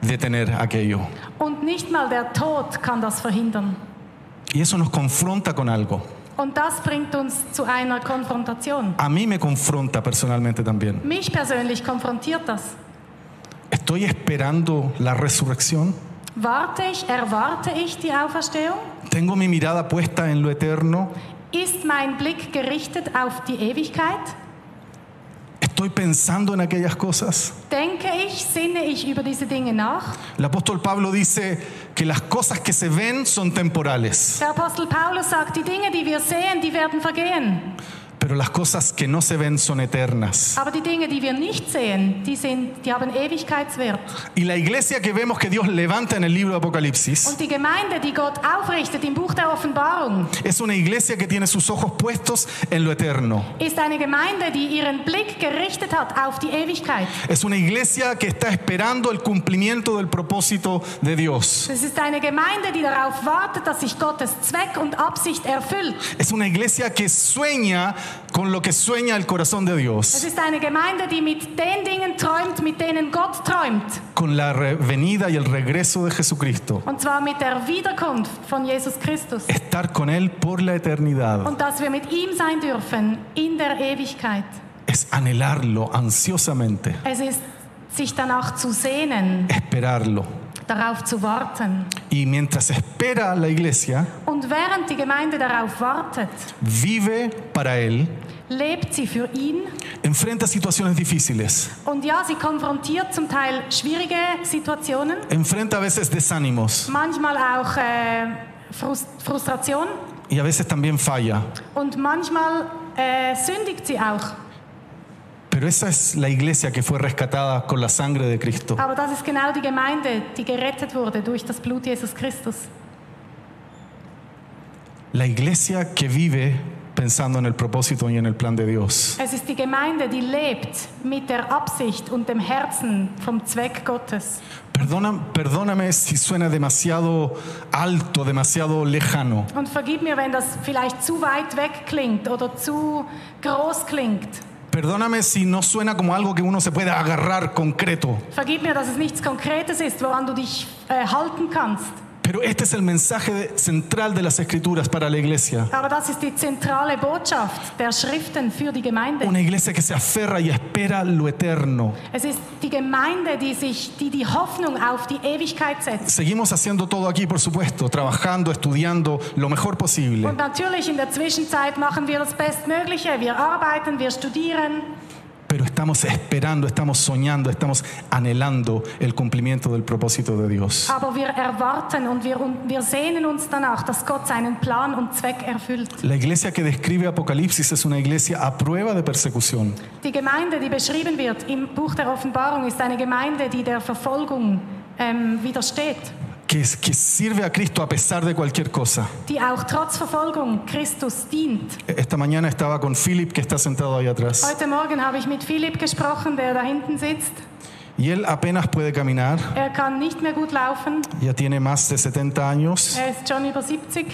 detener aquello. Und nicht mal der Tod kann das verhindern. Y eso nos confronta con algo. Und das bringt uns zu einer Konfrontation. A mí me confronta personalmente también. Mich persönlich konfrontiert das. ¿Estoy esperando la resurrección? Warte ich, erwarte ich die Auferstehung? ¿Tengo mi mirada puesta en lo eterno? Ist mein Blick gerichtet auf die Ewigkeit? ¿Estoy pensando en aquellas cosas? Denke ich, sinne ich über diese Dinge nach? El apóstol Pablo dice que las cosas que se ven son temporales, Der Apostel Paulus sagt, die Dinge, die wir sehen, die werden vergehen. Pero las cosas que no se ven son eternas. Aber die Dinge, die wir nicht sehen, die, sind, die haben Ewigkeitswert. Y la iglesia que vemos que Dios levanta en el libro de Apocalipsis Und die Gemeinde, die Gott aufrichtet im Buch der Offenbarung, es una iglesia que tiene sus ojos puestos en lo eterno. ist eine Gemeinde, die ihren Blick gerichtet hat auf die Ewigkeit. Es una iglesia que está esperando el cumplimiento del propósito de Dios. Es ist eine Gemeinde, die darauf wartet, dass sich Gottes Zweck und Absicht erfüllt. Es una iglesia que sueña con lo que sueña el corazón de Es Dios, ist eine Gemeinde, die mit den Dingen träumt, mit denen Gott träumt. con la re- venida y el regreso de Jesucristo. Und zwar mit der Wiederkunft von Jesus Christus. Estar con Él por la eternidad Und dass wir mit ihm sein dürfen in der Ewigkeit. es anhelarlo ansiosamente, Es ist sich danach zu sehnen, esperarlo. Darauf zu warten. Y mientras espera la iglesia, Und während die Gemeinde darauf wartet, vive para Él, lebt sie für ihn. enfrenta situaciones difíciles, Und ja, sie konfrontiert zum Teil schwierige Situationen, enfrenta a veces desánimos manchmal auch äh, Frust Frustration y a veces también falla. und manchmal äh, sündigt sie auch. Pero esa es la iglesia que fue rescatada con la sangre de Cristo. Aber das ist genau die Gemeinde, die gerettet wurde durch das Blut Jesus Christus. La iglesia que vive pensando en el propósito y en el plan de Dios. Es ist die Gemeinde, die lebt mit der Absicht und dem Herzen vom Zweck Gottes. Perdona, perdóname si suena demasiado alto, demasiado lejano, Und vergib mir, wenn das vielleicht zu weit weg klingt oder zu groß klingt. Perdóname si no suena como algo que uno se puede agarrar concreto. Vergib mir, dass es nichts Konkretes ist, woran du dich äh, halten kannst. Pero este es el mensaje de- central de las escrituras para la iglesia. Aber das ist die zentrale Botschaft der Schriften für die Gemeinde. Una iglesia que se aferra y espera lo eterno. Es ist die Gemeinde, die sich, die die Hoffnung auf die Ewigkeit setzt. Seguimos haciendo todo aquí, por supuesto, trabajando, estudiando lo mejor posible. Und natürlich in der Zwischenzeit machen wir das Bestmögliche. Wir arbeiten, wir studieren, Pero estamos esperando, estamos soñando, estamos anhelando el cumplimiento del propósito de Dios. aber wir erwarten und wir, wir sehnen uns danach, dass Gott seinen Plan und Zweck erfüllt. La iglesia que describe Apocalipsis es una iglesia a prueba de persecución. Die Gemeinde, die beschrieben wird im Buch der Offenbarung, ist eine Gemeinde, die der Verfolgung ähm, widersteht, Que, que sirve a Cristo a pesar de cualquier cosa. die auch trotz Verfolgung Christus dient. Esta mañana estaba con Philip, que está sentado ahí atrás, Heute Morgen habe ich mit Philipp gesprochen, der da hinten sitzt. y él apenas puede caminar, Er kann nicht mehr gut laufen, ya tiene más de 70 años, er ist schon über 70,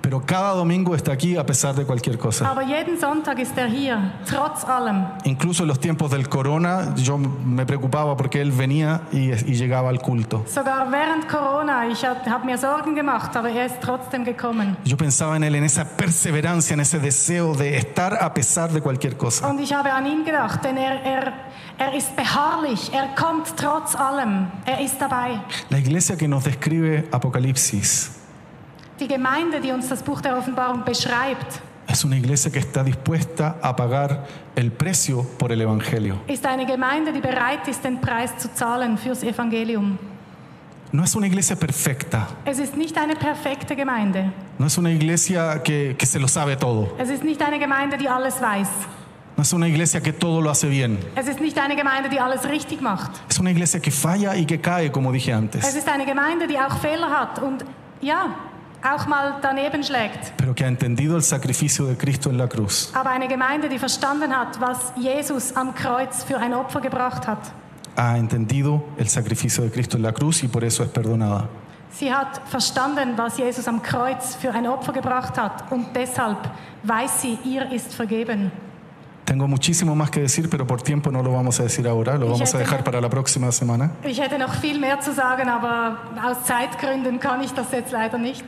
pero cada domingo está aquí a pesar de cualquier cosa. aber jeden Sonntag ist er hier, trotz allem. Incluso en los tiempos del corona, yo me preocupaba porque él venía y, y llegaba al culto. Sogar während Corona, ich habe mir Sorgen gemacht, aber er ist trotzdem gekommen. Yo pensaba en él, en esa perseverancia, en ese deseo de estar a pesar de cualquier cosa. Und ich habe an ihn gedacht, denn er, er, er ist beharrlich, er kommt trotz allem, er ist dabei. La iglesia que nos describe Apocalipsis Die Gemeinde, die uns das Buch der Offenbarung beschreibt, es una iglesia que está dispuesta a pagar el precio por el Evangelio. ist eine Gemeinde, die bereit ist, den Preis zu zahlen fürs Evangelium. No es una iglesia perfecta, Es ist nicht eine perfekte Gemeinde. no es una iglesia que, que se lo sabe todo, Es ist nicht eine Gemeinde, die alles weiß. no es una iglesia que todo lo hace bien. Es ist nicht eine Gemeinde, die alles richtig macht. Es una iglesia que falla y que cae, como dije Es antes, ist eine Gemeinde, die auch Fehler hat und ja, auch mal daneben schlägt. pero que ha entendido el sacrificio de Cristo en la cruz. Aber eine Gemeinde, die verstanden hat, was Jesus am Kreuz für ein Opfer gebracht hat. Ha entendido el sacrificio de Cristo en la cruz y por eso es perdonada. Sie hat verstanden, was Jesus am Kreuz für ein Opfer gebracht hat und deshalb weiß sie, ihr ist vergeben. Tengo muchísimo más que decir, pero por tiempo no lo vamos a decir ahora, lo vamos a dejar para la próxima semana. Ich hätte noch viel mehr zu sagen, aber aus Zeitgründen kann ich das jetzt leider nicht.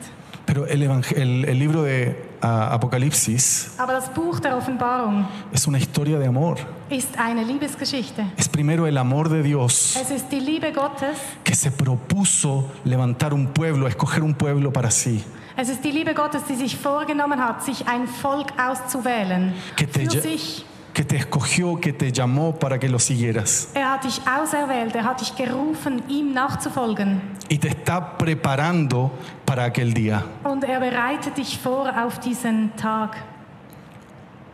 Pero el, evang- el- el libro de ah, Apocalipsis Aber das Buch der Offenbarung es una historia de amor. ist eine Liebesgeschichte. Es primero el amor de Dios Es ist die Liebe Gottes. que se propuso levantar un pueblo, escoger un pueblo para sí. Es ist die Liebe Gottes, die sich vorgenommen hat, sich ein Volk auszuwählen. Que te, Für lla- sich. Que te escogió, que te llamó para que lo siguieras. Er hat dich auserwählt, er hat dich gerufen, ihm nachzufolgen. Y te está preparando para aquel día, Und er bereitet dich vor auf diesen Tag.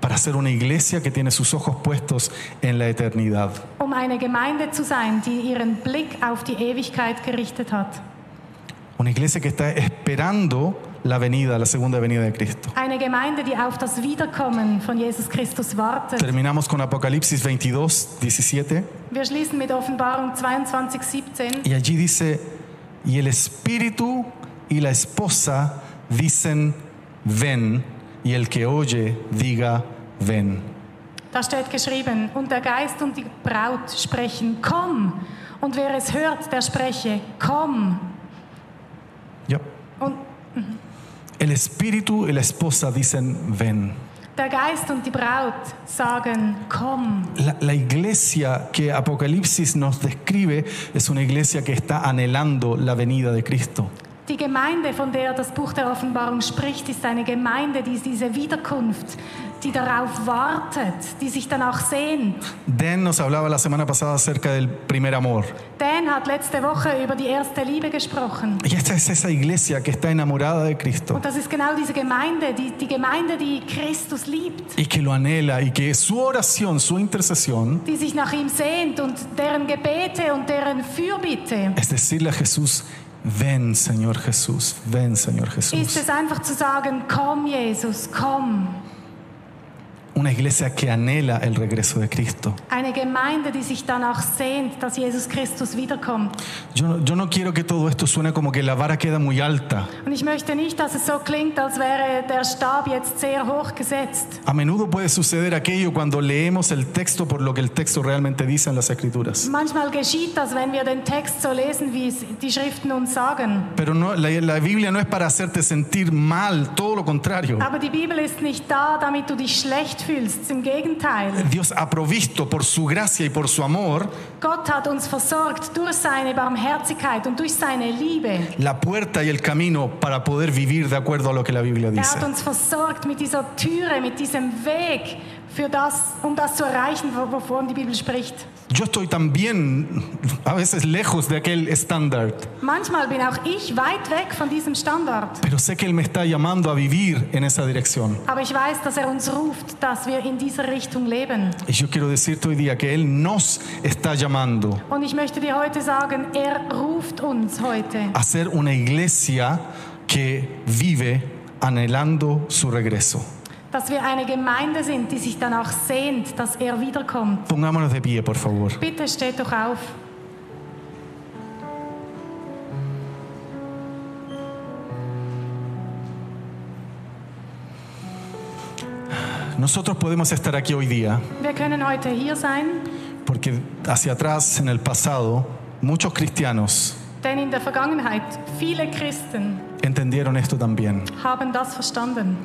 para ser una iglesia que tiene sus ojos puestos en la eternidad. Um eine Gemeinde zu sein, die ihren Blick auf die Ewigkeit gerichtet hat. Una iglesia que está esperando la venida, la segunda venida de Cristo. Eine Gemeinde, die auf das Wiederkommen von Jesus Christus wartet. Terminamos con Apocalipsis 22, 17. Wir schließen mit Offenbarung 22, 17. Y allí dice, y el espíritu y la esposa dicen, ven, y el que oye diga, ven. Da steht geschrieben, und der Geist und die Braut sprechen, komm. Und wer es hört, der spreche, komm. Ya. Und El espíritu y la esposa dicen, ven. der Geist und die Braut sagen, komm. La, la iglesia que Apocalipsis nos describe es una iglesia que está anhelando la venida de Cristo. Die Gemeinde, von der das Buch der Offenbarung spricht, ist eine Gemeinde, die diese Wiederkunft, die darauf wartet, die sich danach sehnt. Dan nos hablaba la semana pasada acerca del primer amor. Dan hat letzte Woche über die erste Liebe gesprochen. Y esta es esa iglesia que está enamorada de Cristo Und das ist genau diese Gemeinde, die, die Gemeinde, die Christus liebt, y que lo anhela y que su oración, su intercesión die sich nach ihm sehnt und deren Gebete und deren Fürbitte es decirle a Jesús, ven Señor Jesús, ven Señor ist Jesús. es einfach zu sagen, komm Jesus, komm. Una iglesia que anhela el regreso de Cristo. Eine Gemeinde, die sich danach sehnt, dass Jesus Christus wiederkommt. Yo no, yo no quiero que todo esto suene como que la vara queda muy alta. Und ich möchte nicht, dass es so klingt, als wäre der Stab jetzt sehr hoch gesetzt. A menudo puede suceder aquello cuando leemos el texto por lo que el texto realmente dice en las escrituras. Manchmal geschieht das, wenn wir den Text so lesen, wie es die Schriften uns sagen. Pero no, la, la Biblia no es para hacerte sentir mal, todo lo contrario. Aber die Bibel ist nicht da, damit du dich schlecht fühlst. Im Gegenteil. Dios ha provisto por su gracia y por su amor Gott hat uns versorgt durch seine Barmherzigkeit und durch seine Liebe. la puerta y el camino para poder vivir de acuerdo a lo que la Biblia Er dice. hat uns versorgt mit dieser Türe, mit diesem Weg, für das, um das zu erreichen, wo- wovon die Bibel spricht. Yo estoy también a veces lejos de aquel estándar, Manchmal bin auch ich weit weg von diesem Standard. pero sé que Él me está llamando a vivir en esa dirección. Aber ich weiß, dass er uns ruft, dass wir in dieser Richtung leben. Y yo quiero decirte hoy día que Él nos está llamando Und ich möchte dir heute sagen, er ruft uns heute, a ser una iglesia que vive anhelando su regreso. Dass wir eine Gemeinde sind, die sich danach sehnt, dass er wiederkommt. Pongámonos de pie, por favor. Bitte steht doch auf. Nosotros podemos estar aquí hoy día Wir können heute hier sein, porque hacia atrás, en el pasado, muchos cristianos denn in der Vergangenheit viele Christen entendieron esto también haben das verstanden.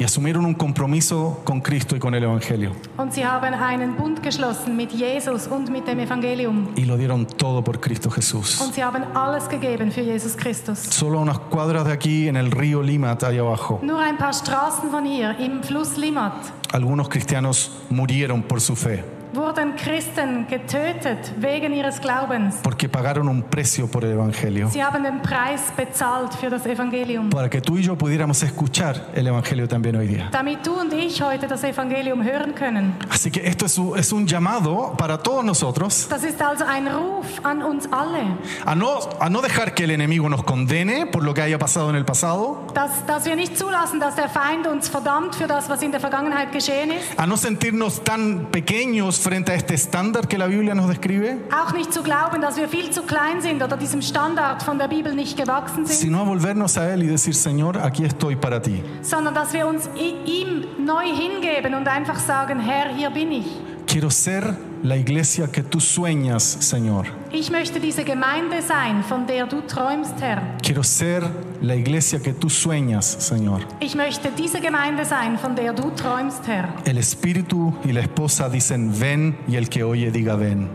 Y asumieron un compromiso con Cristo y con el Evangelio Und sie haben einen Bund geschlossen mit Jesus und mit dem Evangelium. y lo dieron todo por Cristo Jesús. Und sie haben alles gegeben für Jesus Christus. Solo a unas cuadras de aquí, en el río Limat, ahí abajo, Nur ein paar Straßen von hier, im Fluss Limmat, algunos cristianos murieron por su fe, wurden Christen getötet wegen ihres Glaubens. porque pagaron un precio por el Evangelio, Sie haben den Preis bezahlt für das Evangelium. para que tú y yo pudiéramos escuchar el Evangelio también hoy día. Damit du und ich heute das Evangelium hören können. Así que esto es un, es un llamado para todos nosotros Das ist also ein Ruf an uns alle, a no, a no dejar que el enemigo nos condene por lo que haya pasado en el pasado, dass, dass wir nicht zulassen, dass der Feind uns verdammt für das, was in der Vergangenheit geschehen ist, a no sentirnos tan pequeños frente a este estándar que la Biblia nos describe, Auch nicht zu glauben, dass wir viel zu klein sind oder diesem Standard von der Bibel nicht gewachsen sind, sino a volvernos a Él y decir, Señor, aquí estoy para ti. sondern dass wir uns ihm neu hingeben und einfach sagen, Herr, hier bin ich. Quiero ser la iglesia que tú sueñas, Señor. Ich möchte diese Gemeinde sein, von der du träumst, Herr. Quiero ser la iglesia que tú sueñas, Señor. Ich möchte diese Gemeinde sein, von der du träumst, Herr. El espíritu y la esposa dicen, ven, y el que oye diga, ven.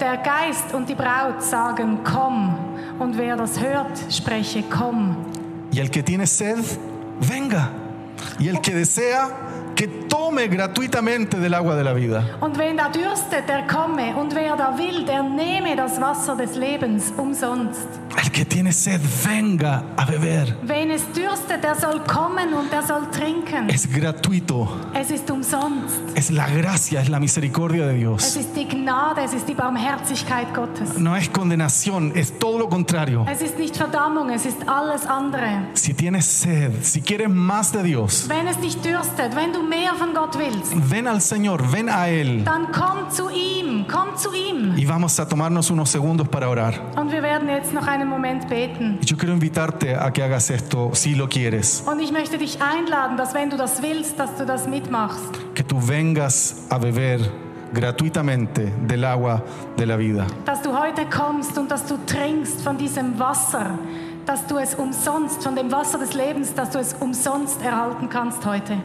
Der Geist und die Braut sagen, komm. Und wer das hört, spreche, komm. Y el que tiene sed, venga. Y el que desea, que tome gratuitamente del agua de la vida. Und wen da dürstet, der komme. Und wer da will, der nehme das Wasser des Lebens umsonst. El que tiene sed, venga a beber. Wen es dürstet, der soll kommen und der soll trinken. Es gratuito. Es ist umsonst. Es la gracia, es la misericordia de Es Dios. ist die Gnade, es ist die Barmherzigkeit Gottes. No es condenación, es todo lo contrario. Es ist nicht Verdammung, es ist alles andere. Si tienes sed, si quieres más de Dios, Wenn es dich dürstet, wenn du mehr von Gott willst, ven al Señor, ven a Él. dann komm zu ihm, komm zu ihm. Y vamos a tomarnos unos segundos para orar. Und wir werden jetzt noch einen Moment beten. Y yo quiero invitarte a que hagas esto si lo quieres. Und ich möchte dich einladen, dass wenn du das willst, dass du das mitmachst. Que tú vengas a beber gratuitamente del agua de la vida. Dass du heute kommst und dass du trinkst von diesem Wasser. Dass du es umsonst, von dem Wasser des Lebens, dass du es umsonst erhalten kannst heute.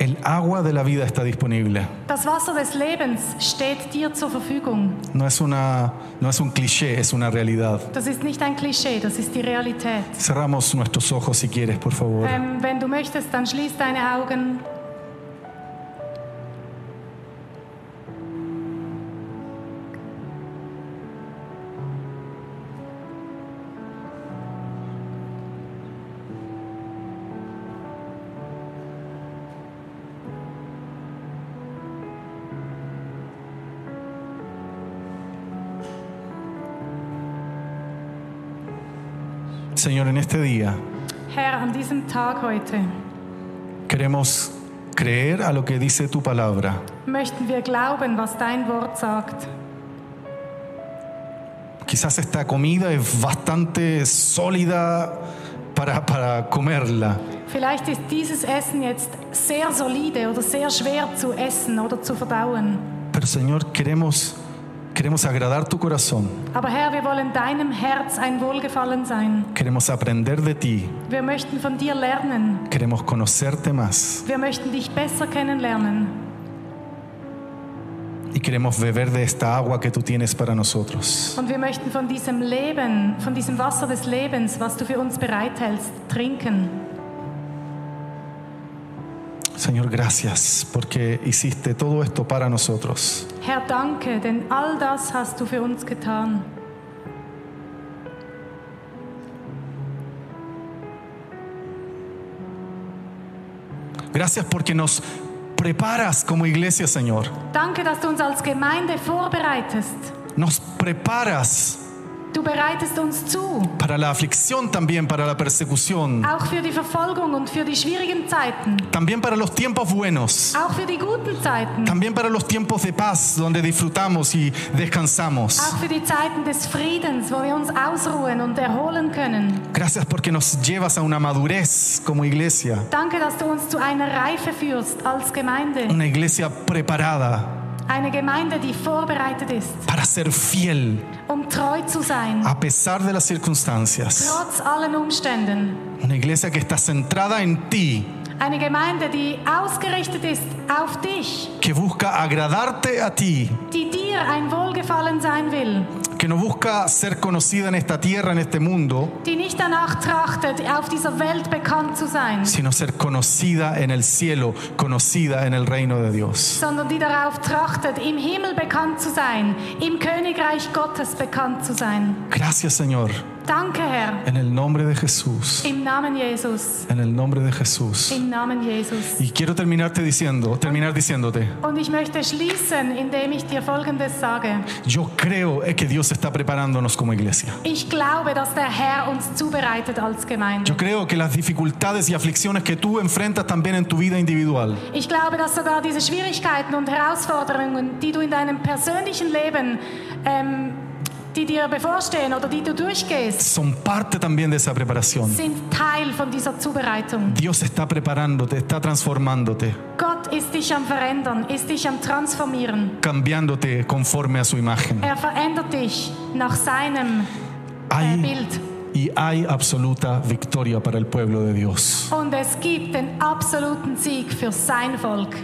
El agua de la vida está disponible. Das Wasser des Lebens steht dir zur Verfügung. No es, una, no es un cliché, es una realidad. Das ist nicht ein Klischee, das ist die Realität. Cerramos nuestros ojos si quieres, por favor. Ähm, wenn du möchtest, dann schließ deine Augen. Señor, en este día Herr, an diesem Tag heute queremos creer a lo que dice tu palabra. möchten wir glauben, was dein Wort sagt. Quizás esta comida es bastante sólida para, para comerla, Vielleicht ist dieses Essen jetzt sehr solide oder sehr schwer zu essen oder zu verdauen. pero Señor, queremos, queremos agradar tu corazón. Aber Herr, wir wollen deinem Herz ein Wohlgefallen sein. Queremos aprender de ti. Wir möchten von dir lernen. Queremos conocerte más. Wir möchten dich besser kennenlernen. Y queremos beber de esta agua que tú tienes para nosotros. Und wir möchten von diesem Leben, von diesem Wasser des Lebens, was du für uns bereithältst, trinken. Señor, gracias porque hiciste todo esto para nosotros. Herr, danke, denn all das hast du für uns getan. Gracias porque nos preparas como iglesia, Señor. Danke, dass du uns als Gemeinde vorbereitest. Nos preparas Du bereitest uns zu, para la aflicción también, para la persecución, auch für die Verfolgung und für die schwierigen Zeiten, también para los tiempos buenos, auch für die guten Zeiten, también para los tiempos de paz donde disfrutamos y descansamos. auch für die Zeiten des Friedens, wo wir uns ausruhen und erholen können. Gracias porque nos llevas a una madurez como iglesia, Danke, dass du uns zu einer Reife führst als Gemeinde. una iglesia preparada Eine Gemeinde, die vorbereitet ist, para ser fiel. Um treu zu sein, a pesar de las circunstancias. trotz allen Umständen. Una iglesia que está centrada en ti, Eine Gemeinde, die ausgerichtet ist auf dich, que busca agradarte a ti, die dir ein Wohlgefallen sein will, que no busca ser conocida en esta tierra, en este mundo, die nicht danach trachtet, auf dieser Welt bekannt zu sein, sino ser conocida en el cielo, conocida en el reino de Dios. sondern die darauf trachtet, im Himmel bekannt zu sein, im Königreich Gottes bekannt zu sein. Gracias Señor, Danke, Herr. En el nombre de Jesús. Im Namen Jesus. En el nombre de Jesús. Im Namen Jesus. Y quiero terminarte diciendo, terminar diciéndote, Und ich möchte schließen, indem ich dir Folgendes sage. yo creo eh, que Dios está preparándonos como iglesia. Ich glaube, dass der Herr uns zubereitet als Gemeinde. Yo creo que las dificultades y aflicciones que tú enfrentas también en tu vida individual, Ich glaube, dass sogar diese Schwierigkeiten und Herausforderungen, die du in deinem persönlichen Leben, ähm, die dir bevorstehen oder die du durchgehst, son parte también de esa preparación. sind Teil von dieser Zubereitung. Dios está preparándote, está transformándote, Gott ist dich am Verändern, ist dich am Transformieren. cambiándote conforme a su imagen. Er verändert dich nach seinem äh, Hay, Bild. y hay absoluta victoria para el pueblo de Dios. Und es gibt den absoluten Sieg für sein Volk.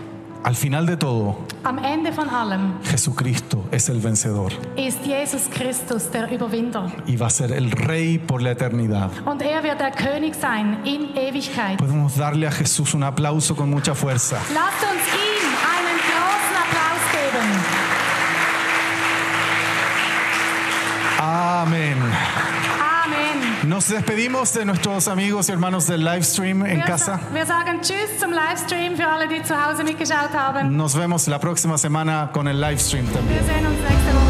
Al final de todo, Am Ende von allem Jesucristo es el vencedor ist Jesus Christus der Überwinder. y va a ser el rey por la eternidad. Und er wird der König sein in Ewigkeit. Podemos darle a Jesús un aplauso con mucha fuerza. Lasst uns ihm einen großen Applaus geben. Amén. Nos despedimos de nuestros amigos y hermanos del live stream en Wir, casa. sa- wir sagen Tschüss zum Livestream für alle, die zu Hause mitgeschaut haben. Nos vemos la próxima semana con el live stream también. Wir sehen uns nächste Woche.